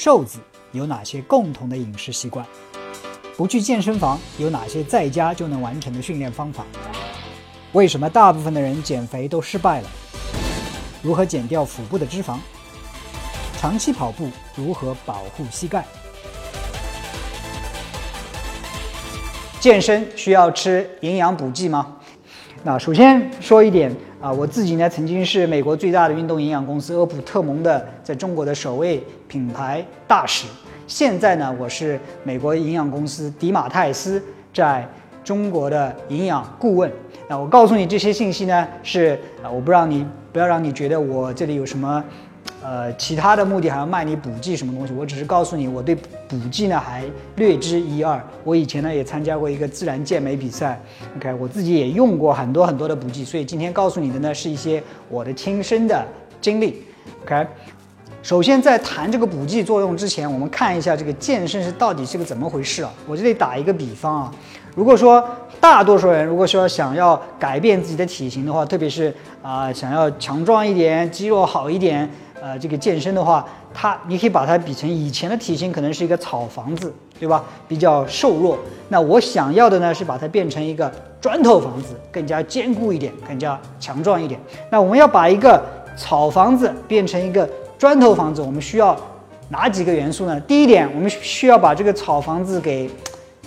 瘦子有哪些共同的饮食习惯？不去健身房有哪些在家就能完成的训练方法？为什么大部分的人减肥都失败了？如何减掉腹部的脂肪？长期跑步如何保护膝盖？健身需要吃营养补剂吗？那首先说一点啊，我自己呢曾经是美国最大的运动营养公司欧普特蒙的在中国的首位品牌大使。现在呢，我是美国营养公司迪马泰斯在中国的营养顾问。那我告诉你这些信息呢，是啊，我不让你不要让你觉得我这里有什么呃其他的目的，还要卖你补剂什么东西。我只是告诉你，我对补剂呢还略知一二。我以前呢也参加过一个自然健美比赛，OK，我自己也用过很多很多的补剂，所以今天告诉你的呢是一些我的亲身的经历，OK。首先，在谈这个补剂作用之前，我们看一下这个健身是到底是个怎么回事啊？我这里打一个比方啊，如果说大多数人如果说想要改变自己的体型的话，特别是啊想要强壮一点、肌肉好一点，呃，这个健身的话，它你可以把它比成以前的体型可能是一个草房子，对吧？比较瘦弱。那我想要的呢是把它变成一个砖头房子，更加坚固一点，更加强壮一点。那我们要把一个草房子变成一个。砖头房子，我们需要哪几个元素呢？第一点，我们需要把这个草房子给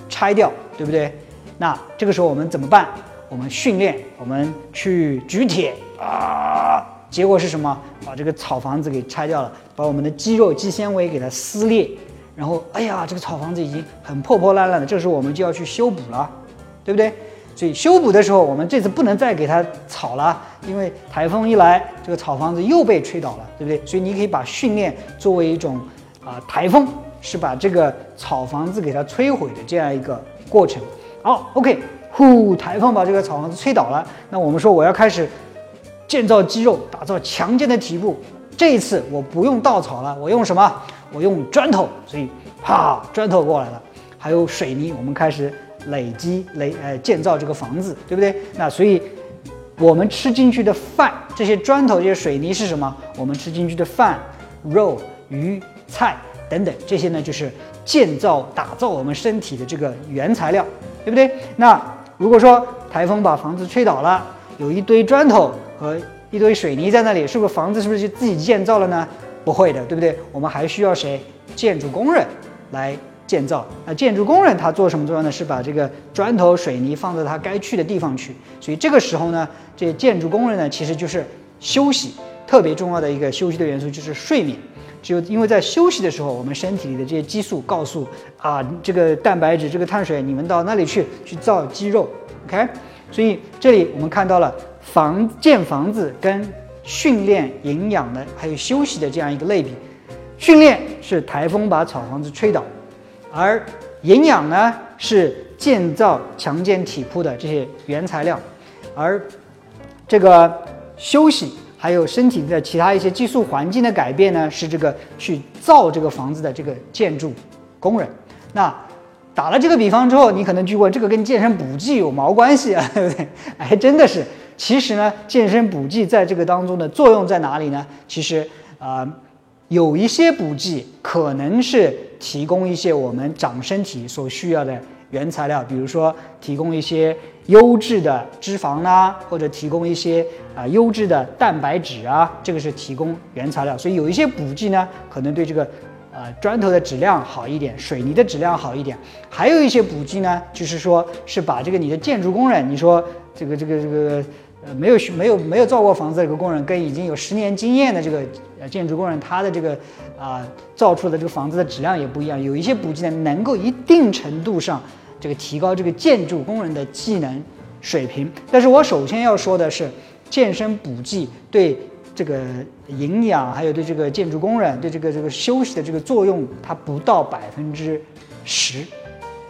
拆掉，对不对？那这个时候我们怎么办？我们训练，我们去举铁啊，结果是什么？把这个草房子给拆掉了，把我们的肌肉、肌纤维给它撕裂，然后，哎呀，这个草房子已经很破破烂烂的，这时候我们就要去修补了，对不对？所以修补的时候，我们这次不能再给它草了，因为台风一来，这个草房子又被吹倒了，对不对？所以你可以把训练作为一种啊，台风是把这个草房子给它摧毁的这样一个过程。好，OK，呼，台风把这个草房子吹倒了，那我们说我要开始建造肌肉，打造强健的体部。这一次我不用稻草了，我用什么？我用砖头。所以，啪，砖头过来了，还有水泥，我们开始。累积累呃建造这个房子，对不对？那所以我们吃进去的饭，这些砖头、这些水泥是什么？我们吃进去的饭、肉、鱼、菜等等，这些呢就是建造、打造我们身体的这个原材料，对不对？那如果说台风把房子吹倒了，有一堆砖头和一堆水泥在那里，是不是房子是不是就自己建造了呢？不会的，对不对？我们还需要谁？建筑工人来。建造那建筑工人他做什么作用呢？是把这个砖头水泥放到他该去的地方去。所以这个时候呢，这些建筑工人呢，其实就是休息，特别重要的一个休息的元素就是睡眠。只有因为在休息的时候，我们身体里的这些激素告诉啊，这个蛋白质、这个碳水，你们到那里去去造肌肉。OK，所以这里我们看到了房建房子跟训练、营养的还有休息的这样一个类比。训练是台风把草房子吹倒。而营养呢，是建造强健体魄的这些原材料，而这个休息还有身体的其他一些激素环境的改变呢，是这个去造这个房子的这个建筑工人。那打了这个比方之后，你可能就问：这个跟健身补剂有毛关系啊？对不对？哎，真的是。其实呢，健身补剂在这个当中的作用在哪里呢？其实啊。有一些补剂可能是提供一些我们长身体所需要的原材料，比如说提供一些优质的脂肪啦，或者提供一些啊优质的蛋白质啊，这个是提供原材料。所以有一些补剂呢，可能对这个呃砖头的质量好一点，水泥的质量好一点。还有一些补剂呢，就是说是把这个你的建筑工人，你说这个这个这个。呃，没有没有没有造过房子的这个工人，跟已经有十年经验的这个呃建筑工人，他的这个啊造出的这个房子的质量也不一样。有一些补剂呢，能够一定程度上这个提高这个建筑工人的技能水平。但是我首先要说的是，健身补剂对这个营养，还有对这个建筑工人对这个这个休息的这个作用，它不到百分之十。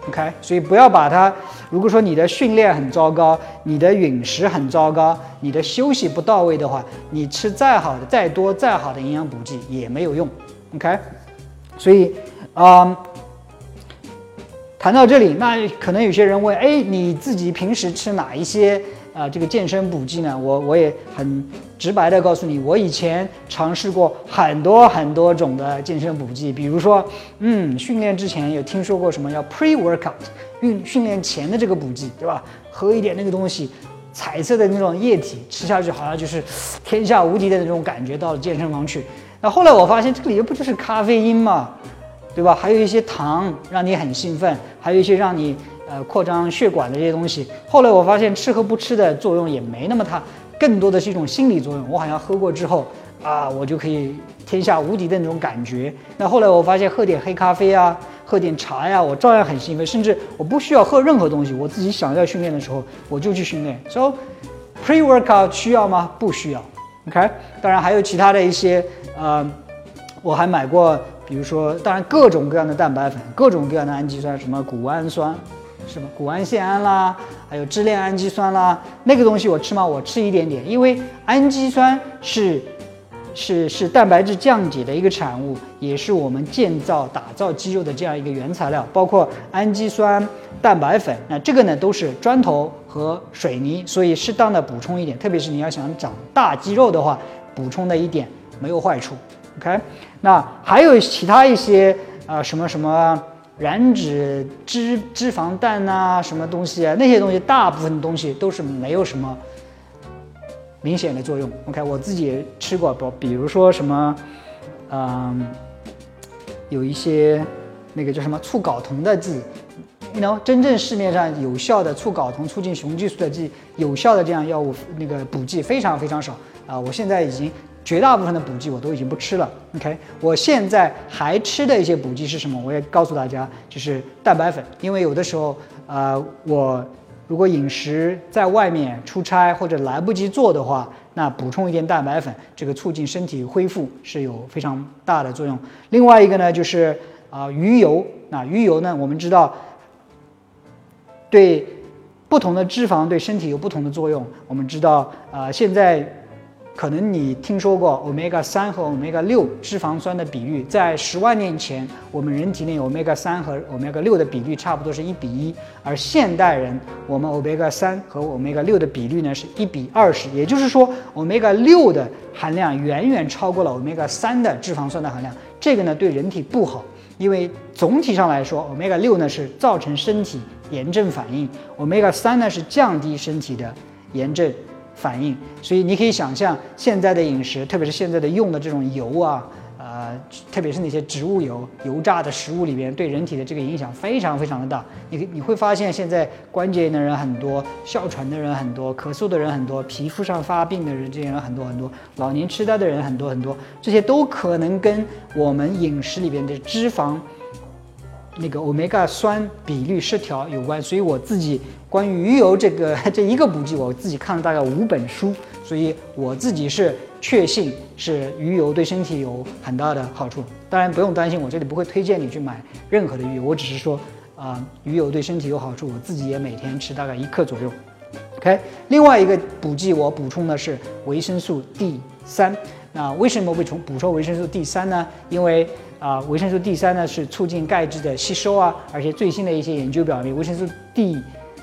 OK，所以不要把它。如果说你的训练很糟糕，你的饮食很糟糕，你的休息不到位的话，你吃再好的、再多、再好的营养补剂也没有用。OK，所以啊，谈到这里，那可能有些人问：哎，你自己平时吃哪一些啊这个健身补剂呢，我我也很直白的告诉你，我以前尝试过很多很多种的健身补剂，比如说，嗯，训练之前有听说过什么叫 pre workout，运训练前的这个补剂，对吧？喝一点那个东西，彩色的那种液体，吃下去好像就是天下无敌的那种感觉。到了健身房去，那后来我发现这个里面不就是咖啡因嘛，对吧？还有一些糖让你很兴奋，还有一些让你。呃，扩张血管的这些东西，后来我发现吃和不吃的作用也没那么大，更多的是一种心理作用。我好像喝过之后啊，我就可以天下无敌的那种感觉。那后来我发现喝点黑咖啡啊，喝点茶呀，我照样很兴奋，甚至我不需要喝任何东西，我自己想要训练的时候我就去训练。So pre workout 需要吗？不需要。OK，当然还有其他的一些，呃，我还买过，比如说，当然各种各样的蛋白粉，各种各样的氨基酸，什么谷氨酸。什么谷氨酰胺啦，还有支链氨基酸啦，那个东西我吃吗？我吃一点点，因为氨基酸是是是蛋白质降解的一个产物，也是我们建造打造肌肉的这样一个原材料。包括氨基酸、蛋白粉，那这个呢都是砖头和水泥，所以适当的补充一点，特别是你要想长大肌肉的话，补充的一点没有坏处。OK，那还有其他一些啊什么什么。燃脂脂脂肪蛋呐，什么东西啊？那些东西大部分东西都是没有什么明显的作用。OK，我自己也吃过，不，比如说什么，嗯，有一些那个叫什么促睾酮的剂，你 know，真正市面上有效的促睾酮促进雄激素的剂，有效的这样药物那个补剂非常非常少啊！我现在已经。绝大部分的补剂我都已经不吃了。OK，我现在还吃的一些补剂是什么？我也告诉大家，就是蛋白粉。因为有的时候，呃，我如果饮食在外面出差或者来不及做的话，那补充一点蛋白粉，这个促进身体恢复是有非常大的作用。另外一个呢，就是啊鱼油。那鱼油呢，我们知道对不同的脂肪对身体有不同的作用。我们知道啊，现在。可能你听说过 omega 三和 omega 六脂肪酸的比率，在十万年前，我们人体内 omega 三和 omega 六的比率差不多是一比一，而现代人，我们 omega 三和 omega 六的比率呢是一比二十，也就是说 omega 六的含量远远超过了 omega 三的脂肪酸的含量，这个呢对人体不好，因为总体上来说，omega 六呢是造成身体炎症反应，omega 三呢是降低身体的炎症。反应，所以你可以想象现在的饮食，特别是现在的用的这种油啊，呃，特别是那些植物油、油炸的食物里边，对人体的这个影响非常非常的大。你你会发现现在关节炎的人很多，哮喘的人很多，咳嗽的人很多，皮肤上发病的人这些人很多很多，老年痴呆的人很多很多，这些都可能跟我们饮食里边的脂肪。那个欧米伽酸比率失调有关，所以我自己关于鱼油这个这一个补剂，我自己看了大概五本书，所以我自己是确信是鱼油对身体有很大的好处。当然不用担心，我这里不会推荐你去买任何的鱼油，我只是说啊，鱼油对身体有好处，我自己也每天吃大概一克左右。OK，另外一个补剂我补充的是维生素 D 三。那为什么补充补充维生素 D 三呢？因为啊，维生素 D 三呢是促进钙质的吸收啊，而且最新的一些研究表明，维生素 D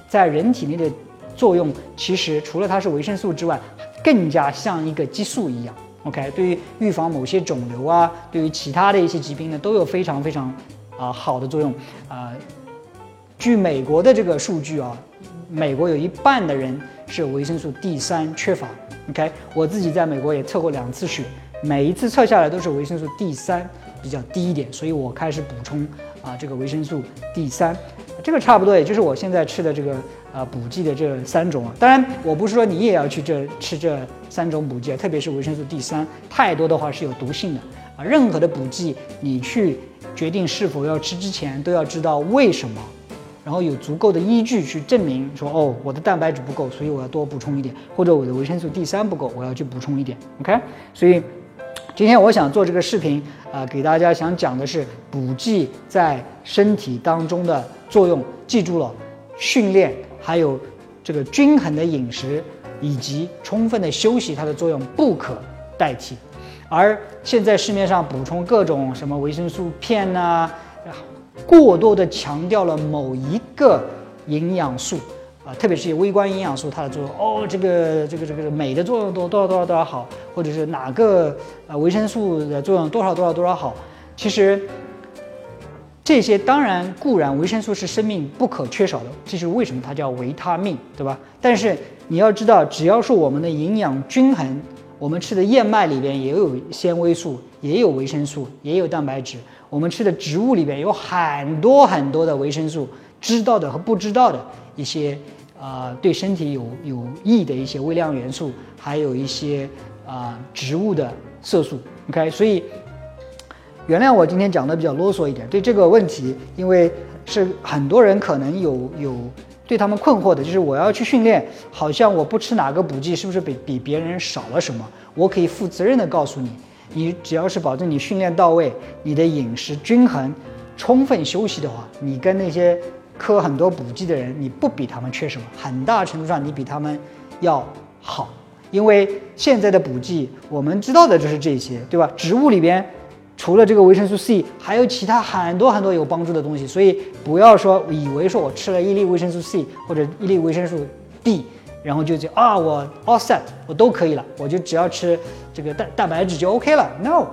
在人体内的作用，其实除了它是维生素之外，更加像一个激素一样。OK，对于预防某些肿瘤啊，对于其他的一些疾病呢，都有非常非常啊好的作用啊。据美国的这个数据啊，美国有一半的人是维生素 D 三缺乏。OK，我自己在美国也测过两次血，每一次测下来都是维生素 D 三。比较低一点，所以我开始补充啊这个维生素 D 三，这个差不多也就是我现在吃的这个呃补剂的这三种啊。当然，我不是说你也要去这吃这三种补剂，特别是维生素 D 三，太多的话是有毒性的啊。任何的补剂，你去决定是否要吃之前，都要知道为什么，然后有足够的依据去证明说哦我的蛋白质不够，所以我要多补充一点，或者我的维生素 D 三不够，我要去补充一点。OK，所以。今天我想做这个视频，啊，给大家想讲的是补剂在身体当中的作用。记住了，训练还有这个均衡的饮食以及充分的休息，它的作用不可代替。而现在市面上补充各种什么维生素片呐，过多的强调了某一个营养素。啊，特别是微观营养素它的作用哦，这个这个这个镁的作用多多少多少多少好，或者是哪个呃维生素的作用多少多少多少好，其实这些当然固然维生素是生命不可缺少的，这是为什么它叫维他命，对吧？但是你要知道，只要是我们的营养均衡，我们吃的燕麦里边也有纤维素，也有维生素，也有蛋白质，我们吃的植物里边有很多很多的维生素，知道的和不知道的一些。啊，对身体有有益的一些微量元素，还有一些啊植物的色素。OK，所以原谅我今天讲的比较啰嗦一点。对这个问题，因为是很多人可能有有对他们困惑的，就是我要去训练，好像我不吃哪个补剂，是不是比比别人少了什么？我可以负责任的告诉你，你只要是保证你训练到位，你的饮食均衡，充分休息的话，你跟那些。磕很多补剂的人，你不比他们缺什么，很大程度上你比他们要好，因为现在的补剂我们知道的就是这些，对吧？植物里边除了这个维生素 C，还有其他很多很多有帮助的东西，所以不要说以为说我吃了一粒维生素 C 或者一粒维生素 D，然后就就啊我 all set 我都可以了，我就只要吃这个蛋蛋白质就 OK 了。No，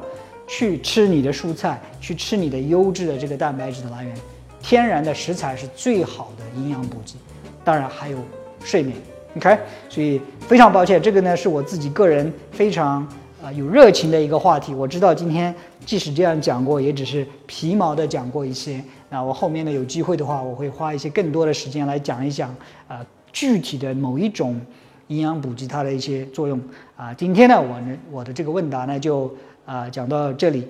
去吃你的蔬菜，去吃你的优质的这个蛋白质的来源。天然的食材是最好的营养补剂，当然还有睡眠。OK，所以非常抱歉，这个呢是我自己个人非常啊有热情的一个话题。我知道今天即使这样讲过，也只是皮毛的讲过一些。那我后面呢有机会的话，我会花一些更多的时间来讲一讲啊具体的某一种营养补剂它的一些作用啊。今天呢我呢我的这个问答呢就啊讲到这里。